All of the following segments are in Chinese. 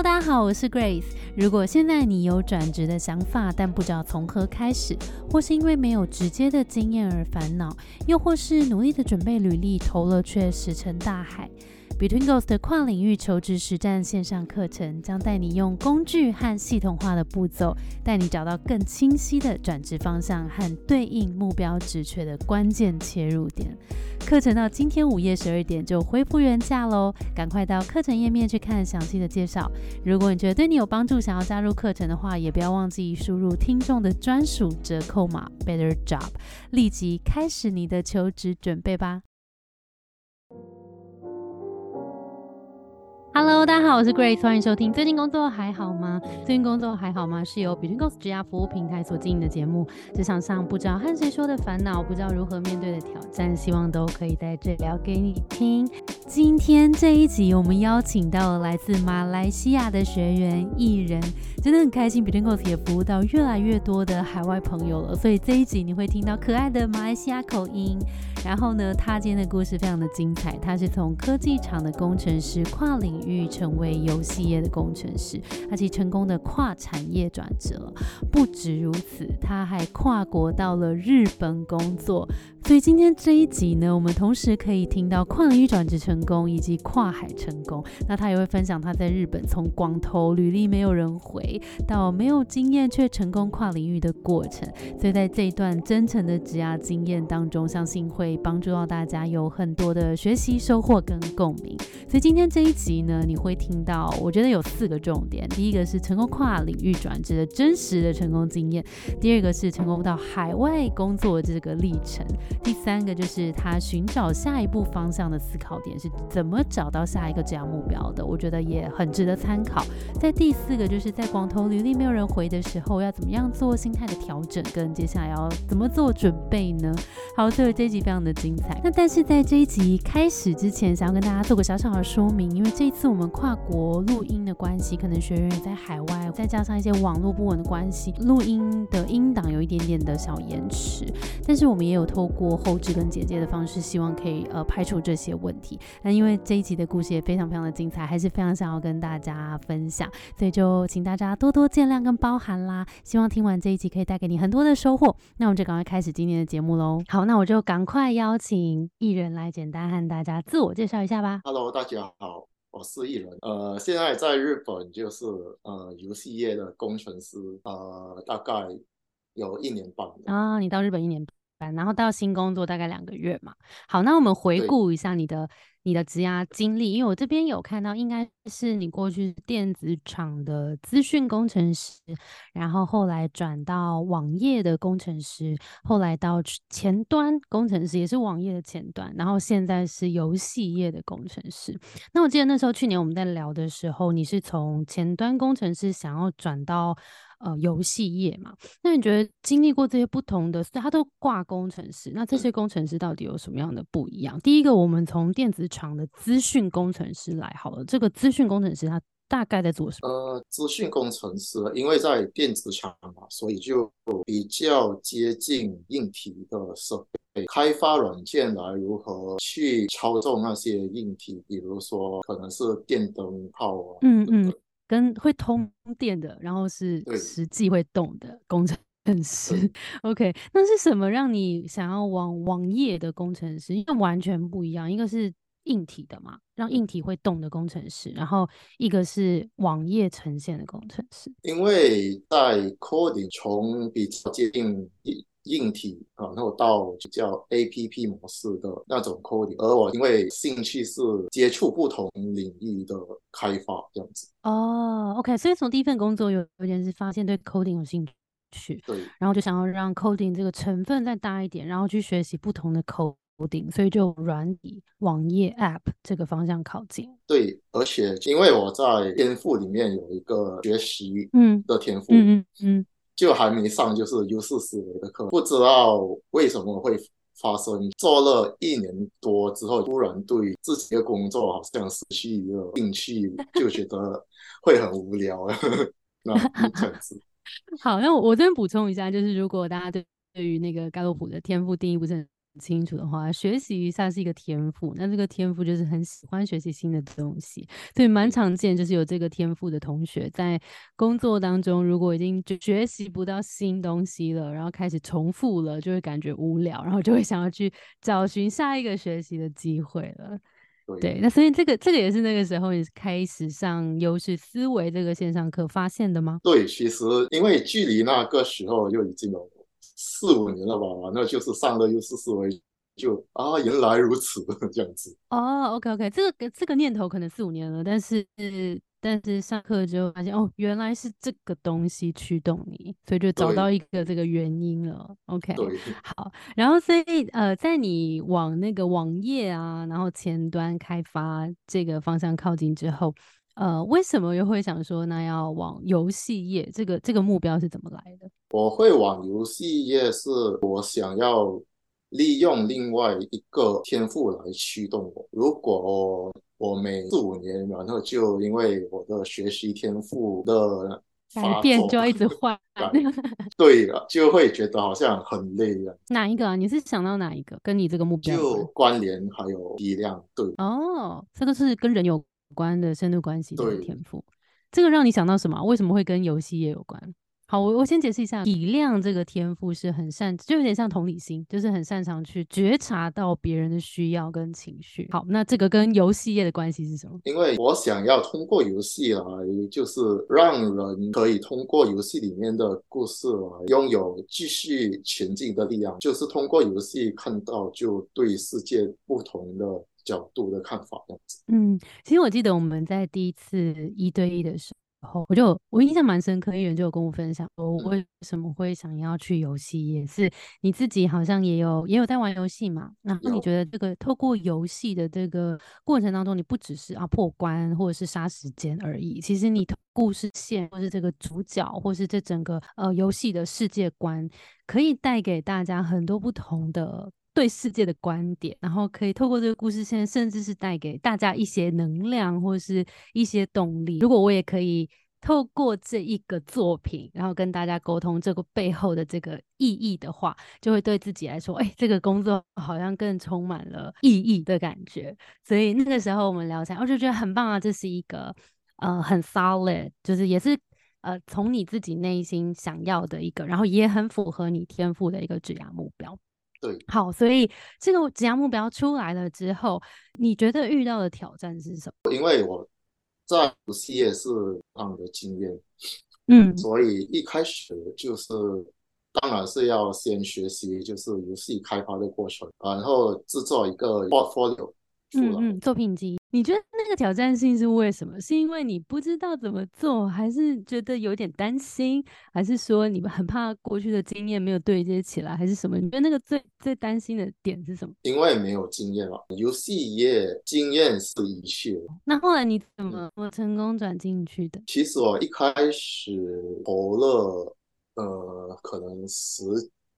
大家好，我是 Grace。如果现在你有转职的想法，但不知道从何开始，或是因为没有直接的经验而烦恼，又或是努力的准备履历投了却石沉大海。Between Goals 的跨领域求职实战线上课程将带你用工具和系统化的步骤，带你找到更清晰的转职方向和对应目标职缺的关键切入点。课程到今天午夜十二点就恢复原价喽，赶快到课程页面去看详细的介绍。如果你觉得对你有帮助，想要加入课程的话，也不要忘记输入听众的专属折扣码 Better Job，立即开始你的求职准备吧。Hello，大家好，我是 Grace，欢迎收听。最近工作还好吗？最近工作还好吗？是由 Between Goals 职涯服务平台所经营的节目。职场上不知道和谁说的烦恼，不知道如何面对的挑战，希望都可以在这聊给你听。今天这一集，我们邀请到了来自马来西亚的学员艺人，真的很开心。Between Goals 也服务到越来越多的海外朋友了，所以这一集你会听到可爱的马来西亚口音。然后呢，他今天的故事非常的精彩。他是从科技厂的工程师跨领域成为游戏业的工程师，他其成功的跨产业转职了。不止如此，他还跨国到了日本工作。所以今天这一集呢，我们同时可以听到跨领域转职成功以及跨海成功。那他也会分享他在日本从光头履历没有人回到没有经验却成功跨领域的过程。所以在这一段真诚的职涯经验当中，相信会可以帮助到大家有很多的学习收获跟共鸣。所以今天这一集呢，你会听到我觉得有四个重点：第一个是成功跨领域转职的真实的成功经验；第二个是成功到海外工作的这个历程。第三个就是他寻找下一步方向的思考点是怎么找到下一个这样目标的，我觉得也很值得参考。在第四个就是在光头履历没有人回的时候，要怎么样做心态的调整，跟接下来要怎么做准备呢？好，所以这一集非常的精彩。那但是在这一集开始之前，想要跟大家做个小小的说明，因为这一次我们跨国录音的关系，可能学员也在海外，再加上一些网络不稳的关系，录音的音档有一点点的小延迟，但是我们也有透过后置跟剪接的方式，希望可以呃排除这些问题。那因为这一集的故事也非常非常的精彩，还是非常想要跟大家分享，所以就请大家多多见谅跟包涵啦。希望听完这一集可以带给你很多的收获。那我们就赶快开始今天的节目喽。好，那我就赶快邀请艺人来简单和大家自我介绍一下吧。Hello，大家好，我是艺人。呃，现在在日本就是呃游戏业的工程师，呃，大概有一年半。啊，你到日本一年半，然后到新工作大概两个月嘛。好，那我们回对顾一下你的你的职涯经历，因为我这边有看到，应该是你过去电子厂的资讯工程师，然后后来转到网页的工程师，后来到前端工程师，也是网页的前端，然后现在是游戏业的工程师。那我记得那时候去年我们在聊的时候，你是从前端工程师想要转到呃游戏业嘛？那你觉得经历过这些不同的，他都挂工程师，那这些工程师到底有什么样的不一样？第一个，我们从电子厂的资讯工程师来好了，这个资讯工程师他大概在做什么？呃，资讯工程师，因为在电子厂嘛，所以就比较接近硬体的设备，开发软件来如何去操纵那些硬体，比如说可能是电灯泡啊，嗯嗯跟会通电的，然后是对实际会动的工程师。OK，那是什么让你想要往网页的工程师？因为完全不一样，一个是硬体的嘛，让硬体会动的工程师，然后一个是网页呈现的工程师。因为在 coding 从比较接近硬硬体啊，然后到就叫 APP 模式的那种 coding，而我因为兴趣是接触不同领域的开发这样子，哦，OK，所以从第一份工作有有点是发现对 coding 有兴趣，对。然后就想要让 coding 这个成分再大一点，然后去学习不同的 coding，所以就软体、网页、App 这个方向靠近。对，而且因为我在天赋里面有一个学习嗯的天赋，嗯嗯嗯，就还没上就是优势思维的课，不知道为什么会发生。做了一年多之后，突然对自己的工作好像失去一个兴趣，就觉得会很无聊。那这样子，好，那我我这边补充一下，就是如果大家对对于那个盖洛普的天赋定义不是很清楚的话，学习一下是一个天赋，那这个天赋就是很喜欢学习新的东西，所以蛮常见，就是有这个天赋的同学在工作当中，如果已经就学习不到新东西了，然后开始重复了，就会感觉无聊，然后就会想要去找寻下一个学习的机会了。对，那所以这个这个也是那个时候你开始上优势思维这个线上课发现的吗？对，其实因为距离那个时候就已经有四五年了吧，那就是上了优势思维，就啊，原来如此 这样子。哦，OK OK，这个这个念头可能四五年了，但是。但是上课之后发现哦，原来是这个东西驱动你，所以就找到一个这个原因了。OK，好。然后所以呃，在你往那个网页啊，然后前端开发这个方向靠近之后，呃，为什么又会想说那要往游戏业？这个这个目标是怎么来的？我会往游戏也，是我想要利用另外一个天赋来驱动我。如果我每四五年，然后就因为我的学习天赋的改变，就要一直换，对了，就会觉得好像很累了。哪一个？啊？你是想到哪一个？跟你这个？目标就关联还有力量，对。哦，这个？是跟人有关的深度关系的天赋，这个？让你想到什么？为什么会跟游戏也有关？好，我我先解释一下，体谅这个天赋是很擅，就有点像同理心，就是很擅长去觉察到别人的需要跟情绪。好，那这个跟游戏业的关系是什么？因为我想要通过游戏来，就是让人可以通过游戏里面的故事来拥有继续前进的力量，就是通过游戏看到就对世界不同的角度的看法。嗯，其实我记得我们在第一次一对一的时候。然后我就我印象蛮深刻，因为就有跟我分享我为什么会想要去游戏，也是你自己好像也有也有在玩游戏嘛。然后你觉得这个透过游戏的这个过程当中，你不只是啊破关或者是杀时间而已，其实你故事线或是这个主角或是这整个呃游戏的世界观，可以带给大家很多不同的。对世界的观点，然后可以透过这个故事线，甚至是带给大家一些能量或是一些动力。如果我也可以透过这一个作品，然后跟大家沟通这个背后的这个意义的话，就会对自己来说，哎，这个工作好像更充满了意义的感觉。所以那个时候我们聊起来，我就觉得很棒啊，这是一个呃很 solid，就是也是呃从你自己内心想要的一个，然后也很符合你天赋的一个职业目标。对，好，所以这个职业目标出来了之后，你觉得遇到的挑战是什么？因为我在游戏业是样的经验，嗯，所以一开始就是，当然是要先学习就是游戏开发的过程，然后制作一个 portfolio。嗯嗯，作品集，你觉得那个挑战性是为什么？是因为你不知道怎么做，还是觉得有点担心，还是说你们很怕过去的经验没有对接起来，还是什么？你觉得那个最最担心的点是什么？因为没有经验了，游戏业经验是一切。那后来你怎么我成功转进去的？其实我一开始投了呃，可能十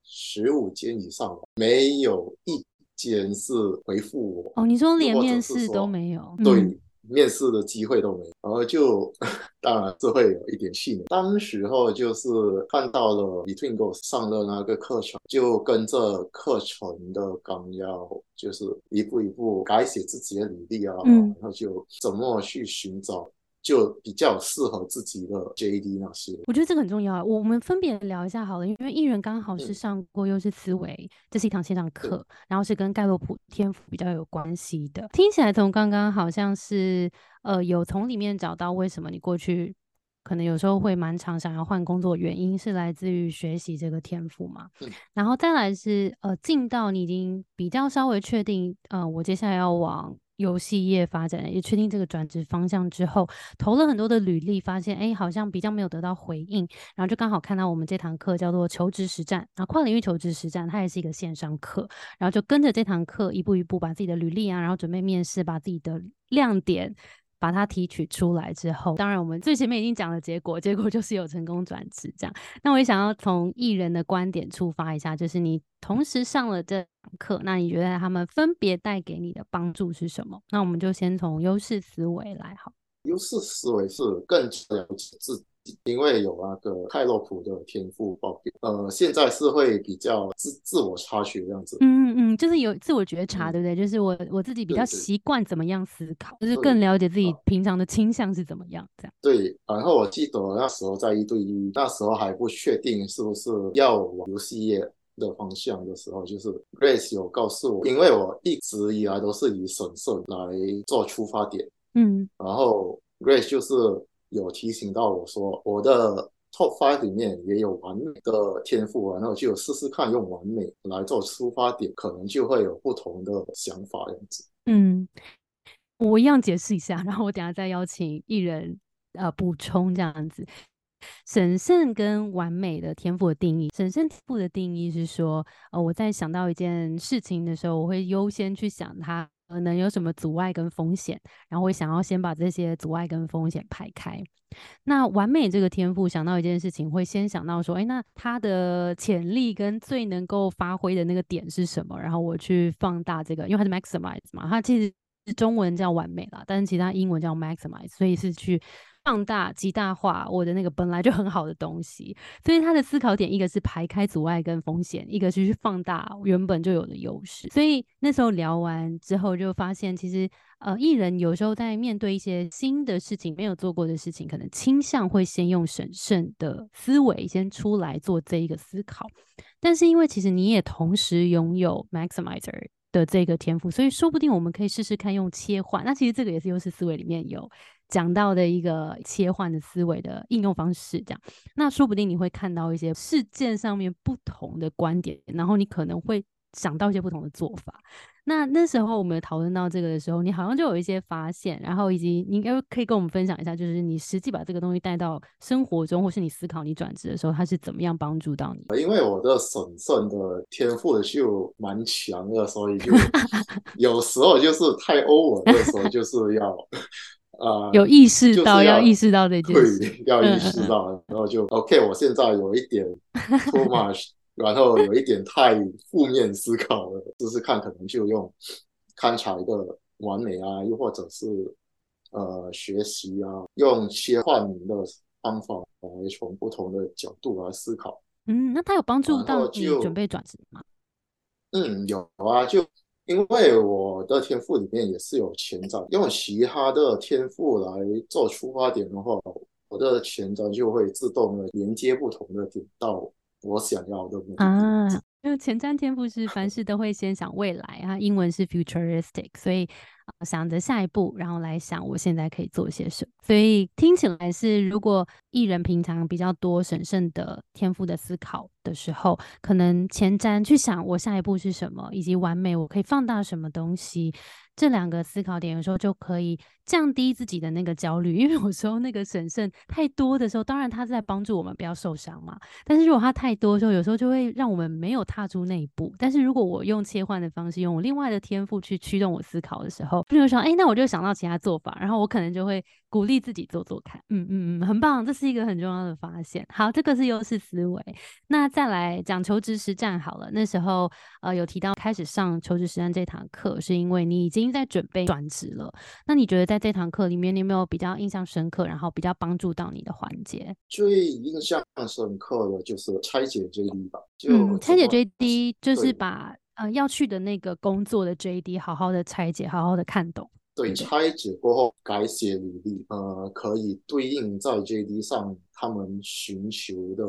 十五间以上，没有一。先是回复我哦，你说连面试都没有，对，面试的机会都没有，然后就 当然是会有一点气馁。当时候就是看到了 Between Go 上的那个课程，就跟着课程的纲要，就是一步一步改写自己的履历啊，然后就怎么去寻找。就比较适合自己的 JD 那些，我觉得这个很重要啊。我们分别聊一下好了，因为艺人刚好是上过又是思维，这是一堂线上课，然后是跟盖洛普天赋比较有关系的。听起来从刚刚好像是呃有从里面找到为什么你过去可能有时候会蛮常想要换工作，原因是来自于学习这个天赋嘛。然后再来是呃进到你已经比较稍微确定，呃我接下来要往。游戏业发展也确定这个转职方向之后，投了很多的履历，发现哎，好像比较没有得到回应，然后就刚好看到我们这堂课叫做求职实战，然后跨领域求职实战，它也是一个线上课，然后就跟着这堂课一步一步把自己的履历啊，然后准备面试，把自己的亮点。把它提取出来之后，当然我们最前面已经讲了结果，结果就是有成功转职这样。那我也想要从艺人的观点出发一下，就是你同时上了这堂课，那你觉得他们分别带给你的帮助是什么？那我们就先从优势思维来好。优势思维是更了解自己因为有那个泰洛普的天赋爆表，呃，现在是会比较自自我察觉这样子。嗯嗯，就是有自我觉察，嗯对不对？就是我我自己比较习惯怎么样思考，就是更了解自己啊平常的倾向是怎么样，这样。对，然后我记得那时候在一对一，那时候还不确定是不是要往游戏业的方向的时候，就是 Grace 有告诉我，因为我一直以来都是以审慎来做出发点，嗯然后 Grace 就是有提醒到我说，我的 Top Five 里面也有完美的天赋，然后就试试看用完美来做出发点，可能就会有不同的想法这样子。嗯，我一样解释一下，然后我等下再邀请艺人呃补充这样子。神圣跟完美的天赋的定义，神圣天赋的定义是说，呃，我在想到一件事情的时候，我会优先去想它可能有什么阻碍跟风险，然后会想要先把这些阻碍跟风险排开。那完美这个天赋想到一件事情，会先想到说，哎，那他的潜力跟最能够发挥的那个点是什么？然后我去放大这个，因为它是 maximize 嘛，它其实中文叫完美啦，但是其他英文叫 maximize，所以是去放大、极大化我的那个本来就很好的东西。所以他的思考点，一个是排开阻碍跟风险，一个是去放大原本就有的优势。所以那时候聊完之后，就发现其实呃，艺人有时候在面对一些新的事情、没有做过的事情，可能倾向会先用审慎的思维先出来做这一个思考。但是因为其实你也同时拥有 maximizer 的这个天赋，所以说不定我们可以试试看用切换。那其实这个也是优势思维里面有讲到的一个切换的思维的应用方式，这样。那说不定你会看到一些事件上面不同的观点，然后你可能会想到一些不同的做法。那那时候我们讨论到这个的时候，你好像就有一些发现，然后以及你应该可以跟我们分享一下，就是你实际把这个东西带到生活中，或是你思考你转职的时候，它是怎么样帮助到你？因为我的审慎的天赋就蛮强的，所以就 有时候就是太 over 的时候，就是要呃有意识到要要意识到这件事，对，要意识到，然后就 OK，我现在有一点 too much，然后有一点太负面思考了，试试看，可能就用看起来的完美啊，又或者是呃学习啊，用切换的方法来从不同的角度来思考。嗯，那他有帮助到你准备转职吗？嗯，有啊，就因为我的天赋里面也是有前瞻，用其他的天赋来做出发点的话，我的前瞻就会自动的连接不同的点到我想要的目的。啊，因为前瞻天赋是凡事都会先想未来啊，英文是 futuristic，所以、呃、想着下一步，然后来想我现在可以做些什么。所以听起来是，如果艺人平常比较多审慎的天赋的思考的时候，可能前瞻去想我下一步是什么，以及完美我可以放大什么东西，这两个思考点有时候就可以降低自己的那个焦虑，因为有时候那个审慎太多的时候，当然它是在帮助我们不要受伤嘛。但是如果它太多的时候，有时候就会让我们没有踏出那一步。但是如果我用切换的方式，用我另外的天赋去驱动我思考的时候，比如说，哎，那我就想到其他做法，然后我可能就会鼓励自己做做看。嗯嗯嗯，很棒，这是一个很重要的发现。好，这个是优势思维。那再来讲求职实战好了。那时候呃有提到开始上求职实战这堂课，是因为你已经在准备转职了。那你觉得在这堂课里面，你有没有比较印象深刻，然后比较帮助到你的环节？最印象深刻的就是拆解 JD 吧，就嗯，拆解 JD 就是把呃要去的那个工作的 JD 好好的拆解，好好的看懂。对，对拆解过后改写履历，呃，可以对应在 JD 上他们寻求的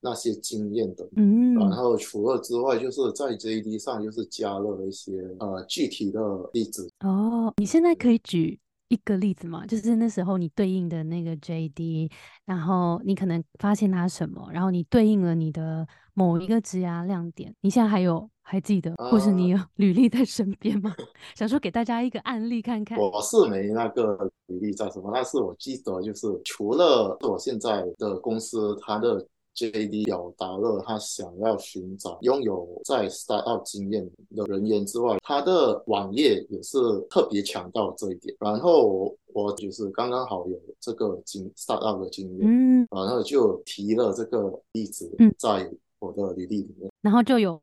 那些经验的。嗯。然后除了之外，就是在 JD 上就是加了一些呃具体的例子，哦，你现在可以举一个例子嘛？就是那时候你对应的那个 JD，然后你可能发现它什么，然后你对应了你的某一个职涯亮点，你现在还有还记得，或是你有履历在身边吗？想说给大家一个案例看看。我是没那个履历在什么，但是我记得就是除了我现在的公司它的 JD 表达了他想要寻找拥有在 startup 经验的人员之外，他的网页也是特别强调这一点。然后我就是刚刚好有这个经 startup 的经验，嗯，然后就提了这个例子嗯在我的履历里面。然后就有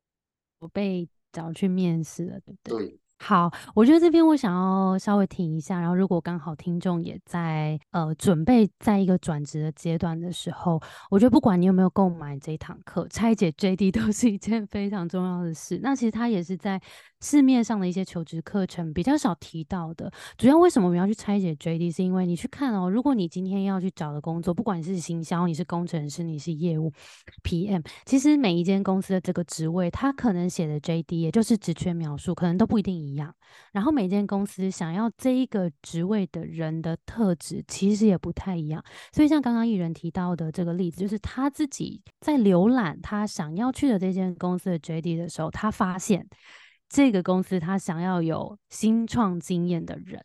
被找去面试了，对不对？对，好，我觉得这边我想要稍微停一下，然后如果刚好听众也在呃准备在一个转职的阶段的时候，我觉得不管你有没有购买这一堂课，拆解 JD 都是一件非常重要的事。那其实它也是在市面上的一些求职课程比较少提到的。主要为什么我们要去拆解 JD，是因为你去看哦，如果你今天要去找的工作，不管是行销，你是工程师，你是业务 PM，其实每一间公司的这个职位，它可能写的 JD 也就是职缺描述，可能都不一定一。一样，然后每间公司想要这一个职位的人的特质，其实也不太一样。所以像刚刚艺人提到的这个例子，就是他自己在浏览他想要去的这间公司的 JD 的时候，他发现这个公司他想要有新创经验的人。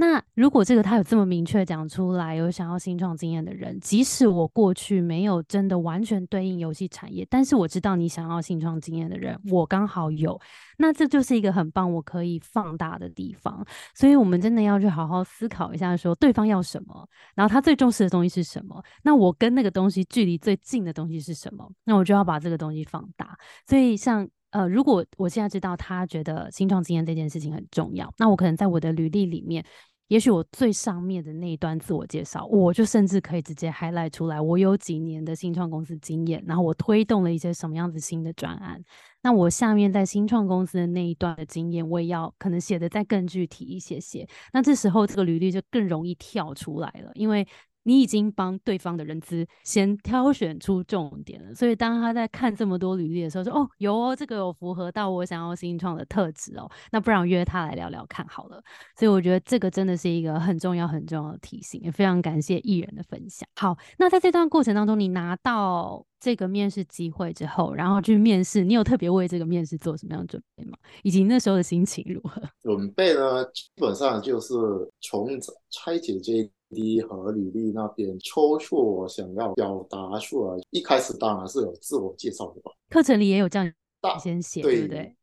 那如果这个他有这么明确讲出来，有想要新创经验的人，即使我过去没有真的完全对应游戏产业，但是我知道你想要新创经验的人，我刚好有，那这就是一个很棒，我可以放大的地方。所以，我们真的要去好好思考一下，说对方要什么，然后他最重视的东西是什么，那我跟那个东西距离最近的东西是什么，那我就要把这个东西放大。所以，像呃，如果我现在知道他觉得新创经验这件事情很重要，那我可能在我的履历里面。也许我最上面的那一段自我介绍，我就甚至可以直接 highlight 出来，我有几年的新创公司经验，然后我推动了一些什么样子新的专案。那我下面在新创公司的那一段的经验，我也要可能写的再更具体一些些。那这时候这个履历就更容易跳出来了，因为。你已经帮对方的人资先挑选出重点了，所以当他在看这么多履历的时候，说：“哦，有哦，这个有符合到我想要新创的特质哦。”那不然约他来聊聊看好了。所以我觉得这个真的是一个很重要很重要的提醒，也非常感谢艺人的分享。好，那在这段过程当中，你拿到这个面试机会之后，然后去面试，你有特别为这个面试做什么样的准备吗？以及那时候的心情如何？准备呢，基本上就是从拆解这。D 和履历那边抽出我想要表达出来，一开始当然是有自我介绍的吧。课程里也有这样先写，对不对？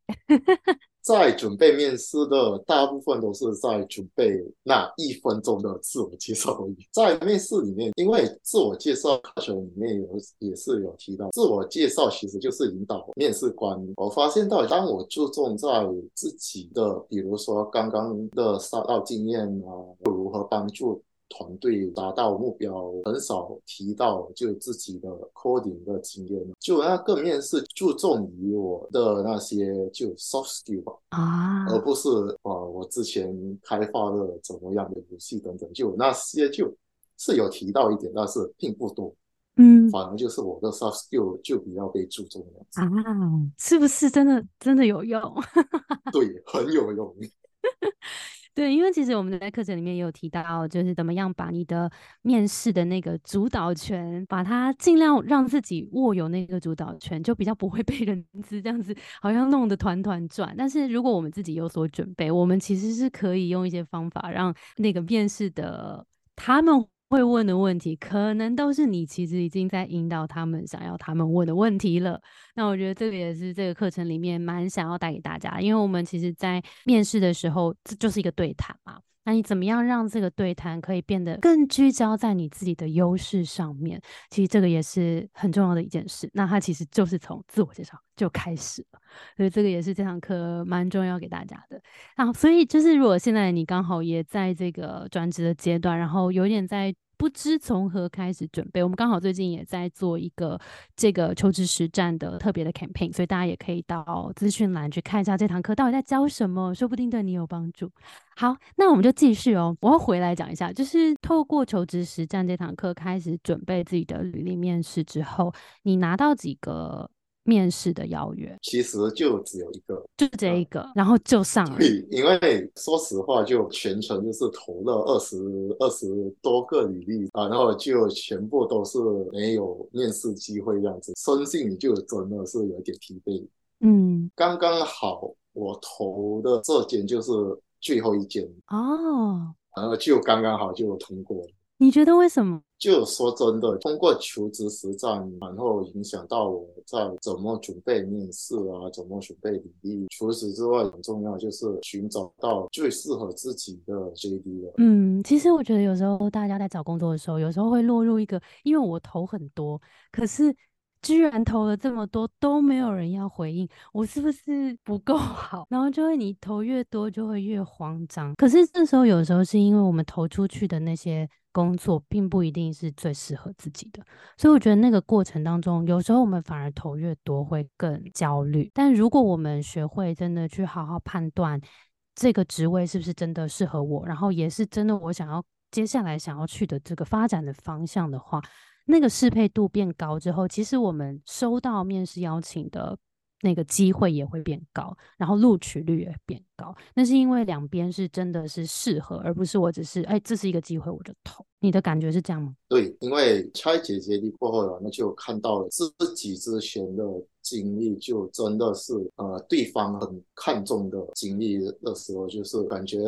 在准备面试的大部分都是在准备那一分钟的自我介绍而已。在面试里面，因为自我介绍课程里面有也是有提到，自我介绍其实就是引导面试官。我发现到，当我注重在自己的，比如说刚刚的沙到经验啊，如何帮助。团队达到目标很少提到就自己的 coding 的经验，就那个面试注重于我的那些就 soft skill 吧，啊，而不是啊我之前开发的怎么样的游戏等等，就那些就是有提到一点，但是并不多，嗯，反而就是我的 soft skill 就比较被注重了啊，是不是真的真的有用？对，很有用。对，因为其实我们在课程里面也有提到，就是怎么样把你的面试的那个主导权，把它尽量让自己握有那个主导权，就比较不会被人 资这样子好像弄得团团转。但是如果我们自己有所准备，我们其实是可以用一些方法，让那个面试的他们。会问的问题，可能都是你其实已经在引导他们想要他们问的问题了。那我觉得这个也是这个课程里面蛮想要带给大家，因为我们其实，在面试的时候，这就是一个对谈嘛。那你怎么样让这个对谈可以变得更聚焦在你自己的优势上面？其实这个也是很重要的一件事。那它其实就是从自我介绍就开始了，所以这个也是这堂课蛮重要给大家的。啊，所以就是如果现在你刚好也在这个转职的阶段，然后有点在。不知从何开始准备，我们刚好最近也在做一个这个求职实战的特别的 campaign，所以大家也可以到资讯栏去看一下这堂课到底在教什么，说不定对你有帮助。好，那我们就继续哦，我要回来讲一下，就是透过求职实战这堂课开始准备自己的履历面试之后，你拿到几个？面试的邀约其实就只有一个，就这一个，然后就上了。因为说实话，就全程就是投了二十二十多个履历啊，然后就全部都是没有面试机会这样子，生信就真的是有点疲惫。嗯，刚刚好我投的这间就是最后一间哦，然后就刚刚好就通过了。你觉得为什么？就说真的，通过求职实战，然后影响到我在怎么准备面试啊，怎么准备履历。除此之外，很重要就是寻找到最适合自己的 JD 了。嗯，其实我觉得有时候大家在找工作的时候，有时候会落入一个，因为我投很多，可是。居然投了这么多都没有人要回应，我是不是不够好？然后就会你投越多就会越慌张。可是这时候有时候是因为我们投出去的那些工作并不一定是最适合自己的，所以我觉得那个过程当中，有时候我们反而投越多会更焦虑。但如果我们学会真的去好好判断这个职位是不是真的适合我，然后也是真的我想要接下来想要去的这个发展的方向的话。那个适配度变高之后，其实我们收到面试邀请的那个机会也会变高，然后录取率也变高。那是因为两边是真的是适合，而不是我只是哎，这是一个机会我就投。你的感觉是这样吗？对，因为拆解决力过后呢，那就看到了自己之前的经历，就真的是呃，对方很看重的经历的时候，就是感觉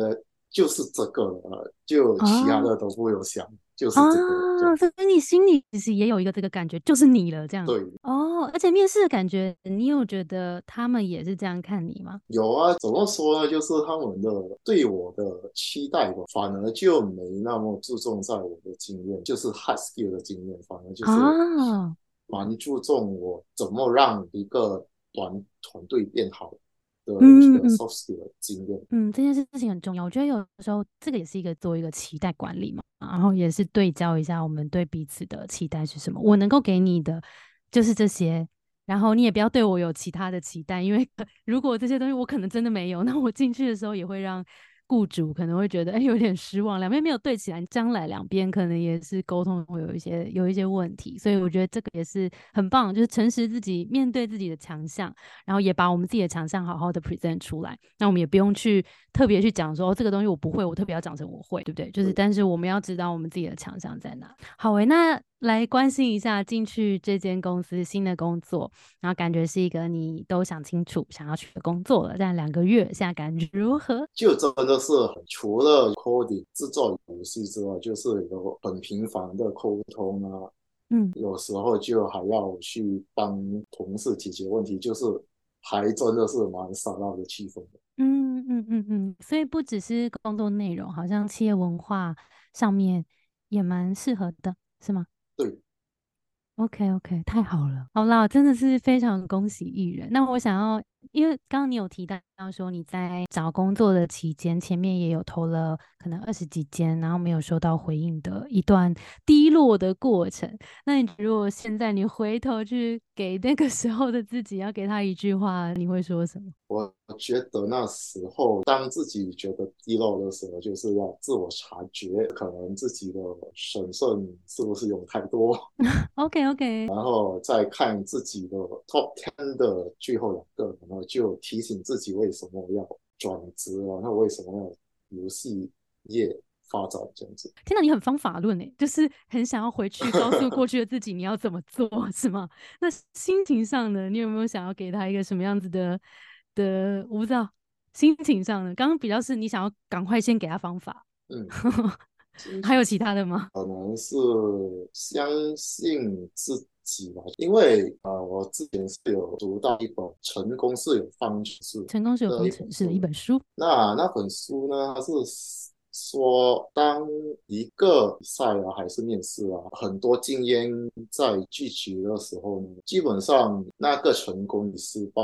就是这个了，就其他的都不用想。就是啊，所以你心里其实也有一个这个感觉，就是你了，这样。对哦，而且面试的感觉，你有觉得他们也是这样看你吗？有啊，怎么说呢？就是他们的对我的期待吧，反而就没那么注重在我的经验，就是 hard skill 的经验，反而就是蛮注重我怎么让一个团团队变好。嗯嗯嗯，嗯，这件事情很重要。我觉得有时候这个也是一个做一个期待管理嘛，然后也是对焦一下我们对彼此的期待是什么。我能够给你的就是这些，然后你也不要对我有其他的期待，因为 如果这些东西我可能真的没有，那我进去的时候也会让。雇主可能会觉得哎 有点失望，两边没有对起来，将来两边可能也是沟通会有一些有一些问题，所以我觉得这个也是很棒，就是诚实自己，面对自己的强项，然后也把我们自己的强项好好的 present 出来。那我们也不用去特别去讲说这个东西我不会，我特别要讲成我会，对不对？就是但是我们要知道我们自己的强项在哪。好诶，那。来关心一下进去这间公司新的工作，然后感觉是一个你都想清楚想要去的工作了。但两个月现在感觉如何？就真的是除了 coding 制作游戏之外，就是有很频繁的沟通啊，嗯，有时候就还要去帮同事解决问题，就是还真的是蛮沙闹的气氛的。嗯嗯嗯嗯，所以不只是工作内容，好像企业文化上面也蛮适合的，是吗？，OK OK，太好了，好啦，真的是非常恭喜艺人。那我想要，因为刚刚你有提到说你在找工作的期间，前面也有投了可能二十几间，然后没有收到回应的一段低落的过程。那你如果现在你回头去给那个时候的自己，要给他一句话，你会说什么？我觉得那时候，当自己觉得低落的时候，就是要自我察觉，可能自己的审慎是不是用太多。OK OK，然后再看自己的 Top Ten 的最后两个，然后就提醒自己为什么要转职，然后为什么要游戏业发展这样子。听到你很方法论诶，就是很想要回去告诉过去的自己你要怎么做，是吗？那心情上呢，你有没有想要给他一个什么样子的？的我不知道，心情上的，刚刚比较是你想要赶快先给他方法，嗯，还有其他的吗？可能是相信自己吧，因为啊，我之前是有读到一本《成功是有方程式》，成功是有方程式的一本书。那那本书呢，它是说，当一个比赛啊，还是面试啊，很多经验在聚集的时候呢，基本上那个成功与失败。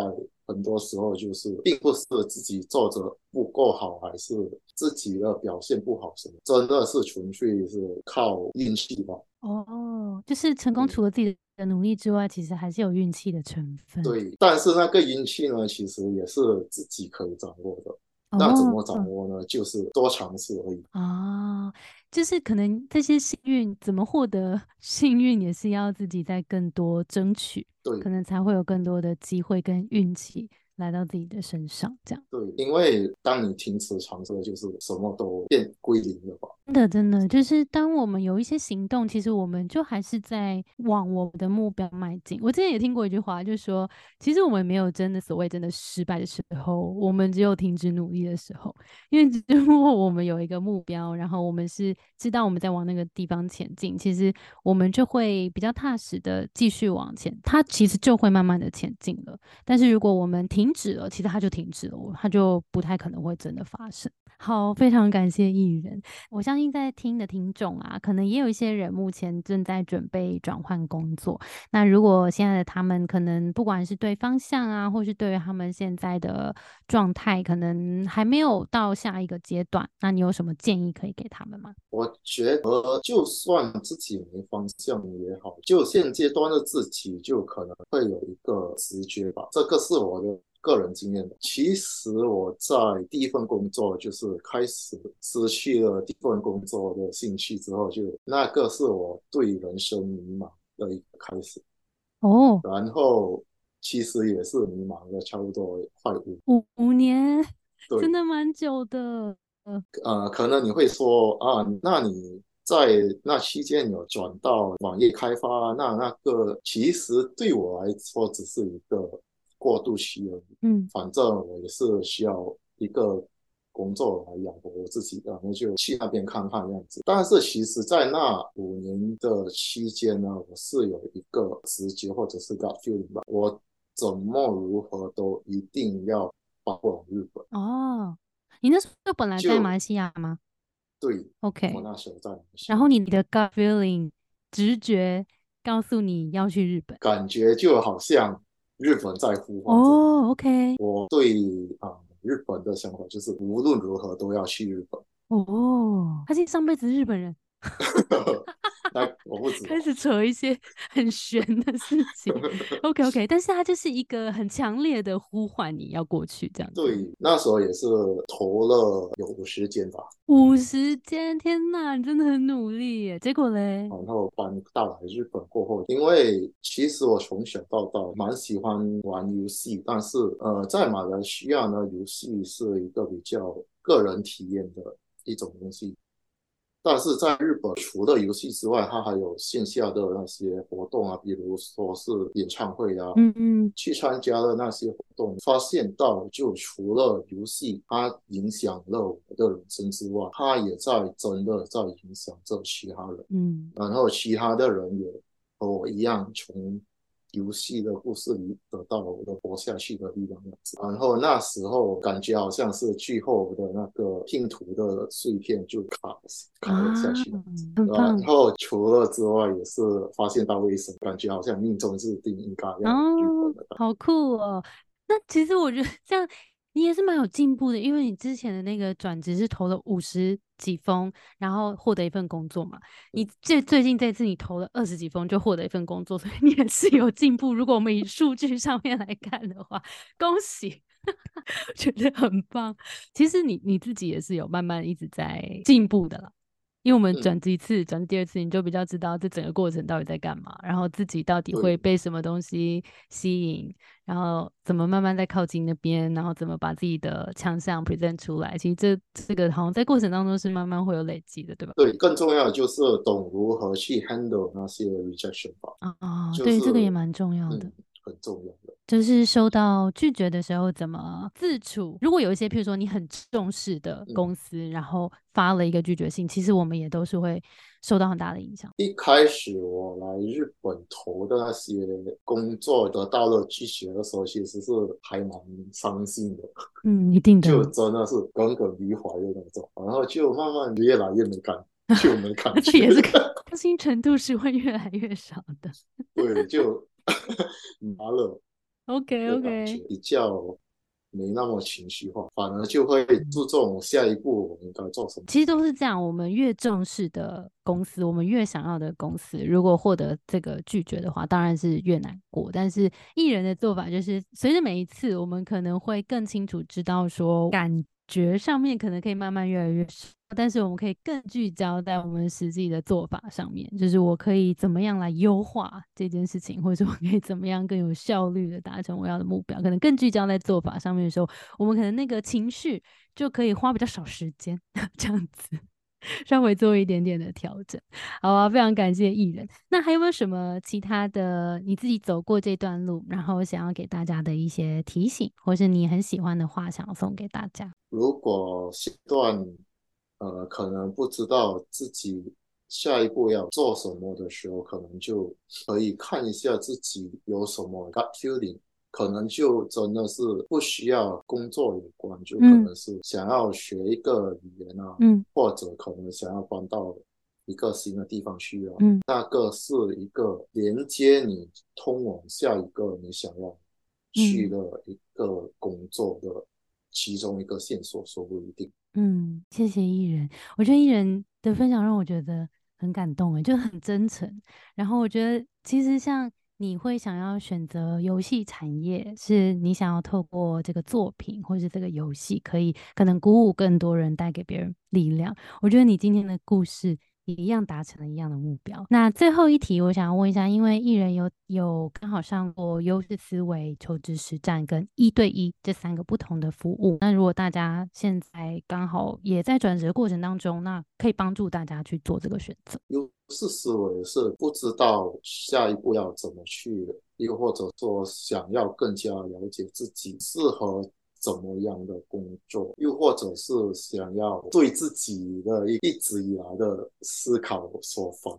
很多时候就是并不是自己做的不够好，还是自己的表现不好，什么真的是纯粹是靠运气吧？哦，就是成功除了自己的努力之外，其实还是有运气的成分。对，但是那个运气呢，其实也是自己可以掌握的。那怎么掌握呢？就是多尝试而已。啊，就是可能这些幸运怎么获得 幸运，也是要自己在更多争取，对，可能才会有更多的机会跟运气。来到自己的身上，这样对，因为当你停止尝试，就是什么都变归零了吧？真的，真的，就是当我们有一些行动，其实我们就还是在往我们的目标迈进。我之前也听过一句话，就是说，其实我们没有真的所谓真的失败的时候，我们只有停止努力的时候。因为如果我们有一个目标，然后我们是知道我们在往那个地方前进，其实我们就会比较踏实的继续往前，它其实就会慢慢的前进了。但是如果我们停，停止了，其实它就停止了，它就不太可能会真的发生。好，非常感谢艺人。我相信在听的听众啊，可能也有一些人目前正在准备转换工作。那如果现在的他们可能不管是对方向啊，或是对于他们现在的状态，可能还没有到下一个阶段，那你有什么建议可以给他们吗？我觉得，就算自己没方向也好，就现阶段的自己就可能会有一个直觉吧。这个是我的。个人经验的，其实我在第一份工作就是开始失去了第一份工作的兴趣之后，就那个是我对人生迷茫的一个开始。哦，然后其实也是迷茫了差不多快五五五年，真的蛮久的。呃，可能你会说啊，那你在那期间有转到网页开发，那那个其实对我来说只是一个。过渡期而已，嗯，反正我也是需要一个工作来养活我自己，然后就去那边看看样子。但是其实，在那五年的期间呢，我是有一个直觉或者是个 feeling 吧，我怎么如何都一定要搬过来日本。哦，你那时候本来在马来西亚吗？对，OK，我那时候在。然后你的 gut feeling 直觉告诉你要去日本，感觉就好像。日本在呼唤哦，OK。我对啊日本的想法就是无论如何都要去日本。哦，他是上辈子日本人。那我不知开始扯一些 很玄的事情。OK OK，但是他就是一个很强烈的呼唤，你要过去这样。对，那时候也是投了有五十间吧。五十间，天哪，你真的很努力耶！结果嘞？然后搬到来日本过后，因为其实我从小到大蛮喜欢玩游戏，但是呃，在马来西亚呢，游戏是一个比较个人体验的一种东西。但是在日本，除了游戏之外，它还有线下的那些活动啊，比如说是演唱会啊，嗯嗯，去参加了那些活动，发现到就除了游戏它影响了我的人生之外，它也在真的在影响着其他人，嗯，然后其他的人也和我一样从。游戏的故事里得到了我的活下去的力量，然后那时候感觉好像是最后的那个拼图的碎片就卡卡了下去，然后除了之外也是发现到为什么感觉好像命中注定应该要哦，好酷哦！那其实我觉得这样。你也是蛮有进步的，因为你之前的那个转职是投了五十几封，然后获得一份工作嘛。你最最近这次你投了二十几封就获得一份工作，所以你也是有进步。如果我们以数据上面来看的话，恭喜，觉得很棒。其实你你自己也是有慢慢一直在进步的了。因为我们转一次，转第二次，你就比较知道这整个过程到底在干嘛，然后自己到底会被什么东西吸引，然后怎么慢慢在靠近那边，然后怎么把自己的强项 present 出来。其实这这个好像在过程当中是慢慢会有累积的，对吧？对，更重要的就是懂如何去 handle 那些 rejection 吧。啊啊，对，这个也蛮重要的。很重要的就是收到拒绝的时候怎么自处。如果有一些，譬如说你很重视的公司，然后发了一个拒绝信，其实我们也都是会受到很大的影响。一开始我来日本投的那些工作得到了拒绝的时候，其实是还蛮伤心的。嗯，一定的，就真的是耿耿于怀的那种。然后就慢慢越来越没感，就没感觉，也是 开心程度是会越来越少的。对，就。麻了，OK OK，比较没那么情绪化，反而就会注重下一步我们应该做什么。其实都是这样，我们越重视的公司，我们越想要的公司，如果获得这个拒绝的话，当然是越难过。但是艺人的做法就是，随着每一次，我们可能会更清楚知道说感。觉上面可能可以慢慢越来越少，但是我们可以更聚焦在我们实际的做法上面，就是我可以怎么样来优化这件事情，或者说我可以怎么样更有效率的达成我要的目标，可能更聚焦在做法上面的时候，我们可能那个情绪就可以花比较少时间 这样子。稍微做一点点的调整，好啊，非常感谢艺人。那还有没有什么其他的你自己走过这段路，然后想要给大家的一些提醒，或是你很喜欢的话，想要送给大家？如果是段呃可能不知道自己下一步要做什么的时候，可能就可以看一下自己有什么 gut feeling。可能就真的是不需要工作有关，就可能是想要学一个语言啊，嗯或者可能想要搬到一个新的地方去啊，嗯那个是一个连接你通往下一个你想要去的一个工作的其中一个线索，说不一定。嗯，谢谢艺人，我觉得艺人的分享让我觉得很感动诶，就很真诚。然后我觉得其实像你会想要选择游戏产业，是你想要透过这个作品或是这个游戏，可以可能鼓舞更多人，带给别人力量。我觉得你今天的故事也一样达成了一样的目标。那最后一题，我想要问一下，因为艺人有有刚好上过优势思维、求职实战跟一对一这三个不同的服务。那如果大家现在刚好也在转职的过程当中，那可以帮助大家去做这个选择。优势思维是不知道下一步要怎么去，又或者说想要更加了解自己适合怎么样的工作，又或者是想要对自己的一一直以来的思考所烦，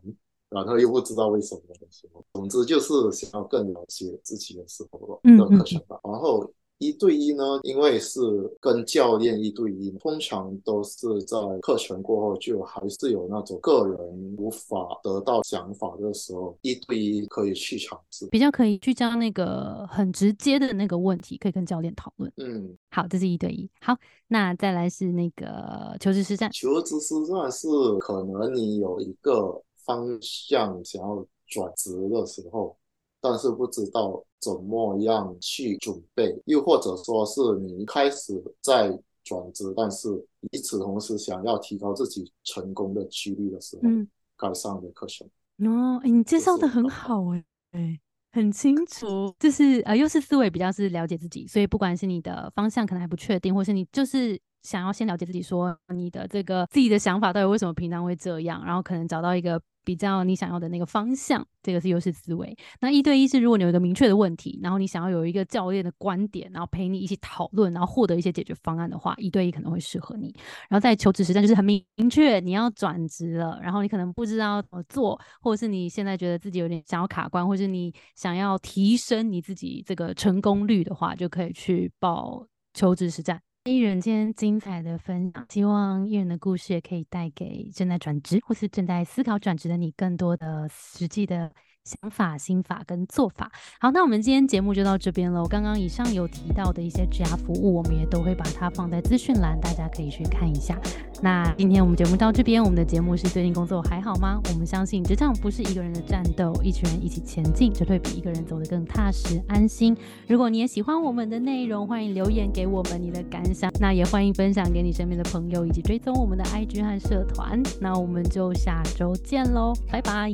然后又不知道为什么的时候，总之就是想要更了解自己的时候嗯的课程吧。然后一对一呢，因为是跟教练一对一，通常都是在课程过后就还是有那种个人无法得到想法的时候，一对一可以去尝试。比较可以聚焦那个很直接的那个问题，可以跟教练讨论。嗯，好，这是一对一。好，那再来是那个求职实战。求职实战是可能你有一个方向想要转职的时候，但是不知道怎么样去准备，又或者说是你一开始在转职，但是与此同时想要提高自己成功的几率的时候，嗯，该上的课程。哦，哎你介绍的很很好诶、诶很清楚。就是呃，又是思维比较是了解自己，所以不管是你的方向可能还不确定，或是你就是想要先了解自己，说你的这个自己的想法到底为什么平常会这样，然后可能找到一个比较你想要的那个方向，这个是优势思维。那一对一是如果你有一个明确的问题，然后你想要有一个教练的观点，然后陪你一起讨论，然后获得一些解决方案的话，一对一可能会适合你。然后在求职实战就是很明确你要转职了，然后你可能不知道怎么做，或者是你现在觉得自己有点想要卡关，或是你想要提升你自己这个成功率的话，就可以去报求职实战。艺人今天精彩的分享，希望艺人的故事也可以带给正在转职或是正在思考转职的你更多的实际的想法、心法跟做法。好，那我们今天节目就到这边了。我刚刚以上有提到的一些职涯服务，我们也都会把它放在资讯栏，大家可以去看一下。那今天我们节目到这边，我们的节目是最近工作还好吗？我们相信职场不是一个人的战斗，一群人一起前进，绝对比一个人走得更踏实安心。如果你也喜欢我们的内容，欢迎留言给我们你的感想，那也欢迎分享给你身边的朋友，以及追踪我们的 IG 和社团。那我们就下周见喽，拜拜。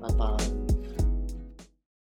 拜拜。